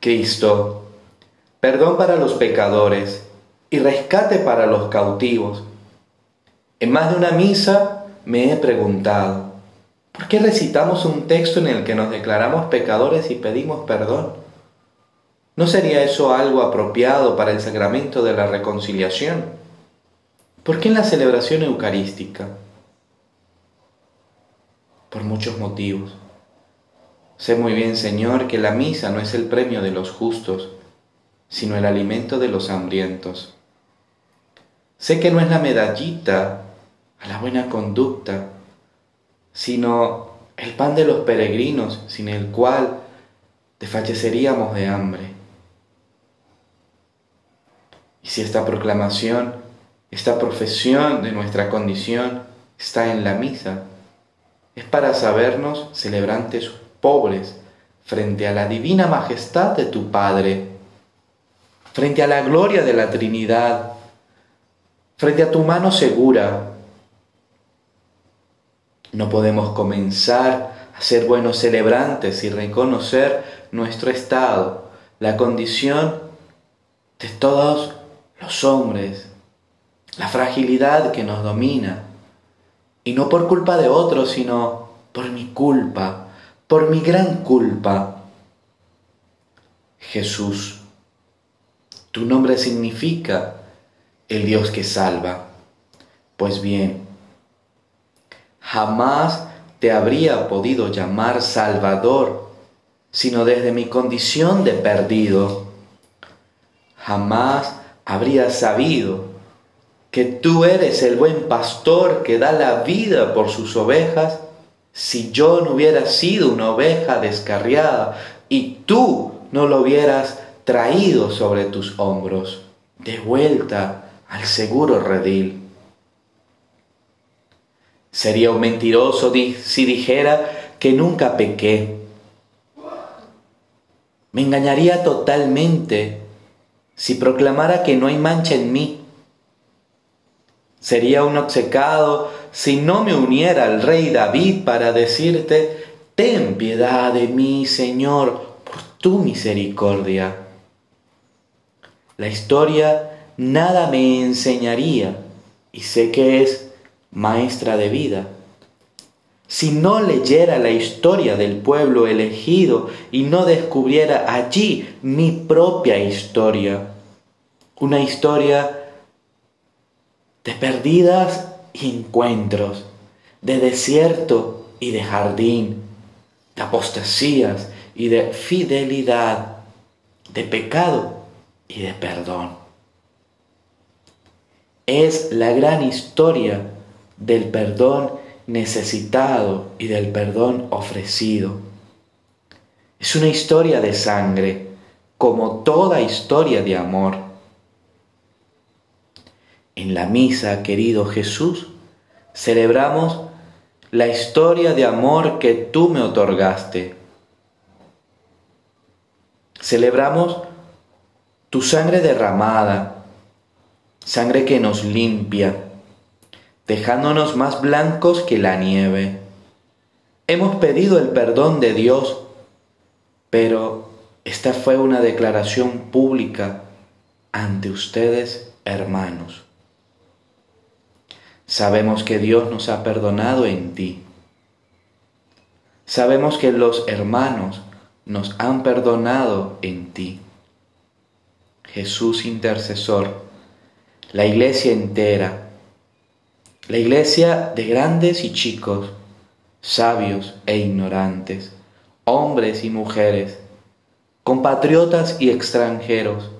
Cristo, perdón para los pecadores y rescate para los cautivos. En más de una misa me he preguntado, ¿por qué recitamos un texto en el que nos declaramos pecadores y pedimos perdón? ¿No sería eso algo apropiado para el sacramento de la reconciliación? ¿Por qué en la celebración eucarística? Por muchos motivos. Sé muy bien, Señor, que la misa no es el premio de los justos, sino el alimento de los hambrientos. Sé que no es la medallita a la buena conducta, sino el pan de los peregrinos, sin el cual desfalleceríamos de hambre. Y si esta proclamación, esta profesión de nuestra condición está en la misa, es para sabernos celebrantes pobres frente a la divina majestad de tu Padre, frente a la gloria de la Trinidad, frente a tu mano segura. No podemos comenzar a ser buenos celebrantes y reconocer nuestro estado, la condición de todos los hombres, la fragilidad que nos domina, y no por culpa de otros, sino por mi culpa, por mi gran culpa. Jesús, tu nombre significa el Dios que salva. Pues bien, jamás te habría podido llamar Salvador, sino desde mi condición de perdido. Jamás habría sabido que tú eres el buen pastor que da la vida por sus ovejas si yo no hubiera sido una oveja descarriada y tú no lo hubieras traído sobre tus hombros, de vuelta al seguro redil. Sería un mentiroso si dijera que nunca pequé. Me engañaría totalmente si proclamara que no hay mancha en mí. Sería un obcecado si no me uniera al rey David para decirte, ten piedad de mí, Señor, por tu misericordia. La historia nada me enseñaría y sé que es maestra de vida. Si no leyera la historia del pueblo elegido y no descubriera allí mi propia historia, una historia de perdidas encuentros, de desierto y de jardín, de apostasías y de fidelidad, de pecado y de perdón. Es la gran historia del perdón necesitado y del perdón ofrecido. Es una historia de sangre, como toda historia de amor en la misa, querido Jesús, celebramos la historia de amor que tú me otorgaste. Celebramos tu sangre derramada, sangre que nos limpia, dejándonos más blancos que la nieve. Hemos pedido el perdón de Dios, pero esta fue una declaración pública ante ustedes, hermanos. Sabemos que Dios nos ha perdonado en ti. Sabemos que los hermanos nos han perdonado en ti. Jesús intercesor, la iglesia entera, la iglesia de grandes y chicos, sabios e ignorantes, hombres y mujeres, compatriotas y extranjeros,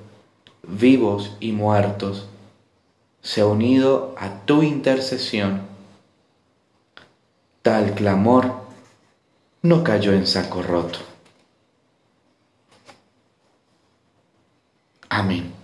vivos y muertos, se ha unido a tu intercesión. Tal clamor no cayó en saco roto. Amén.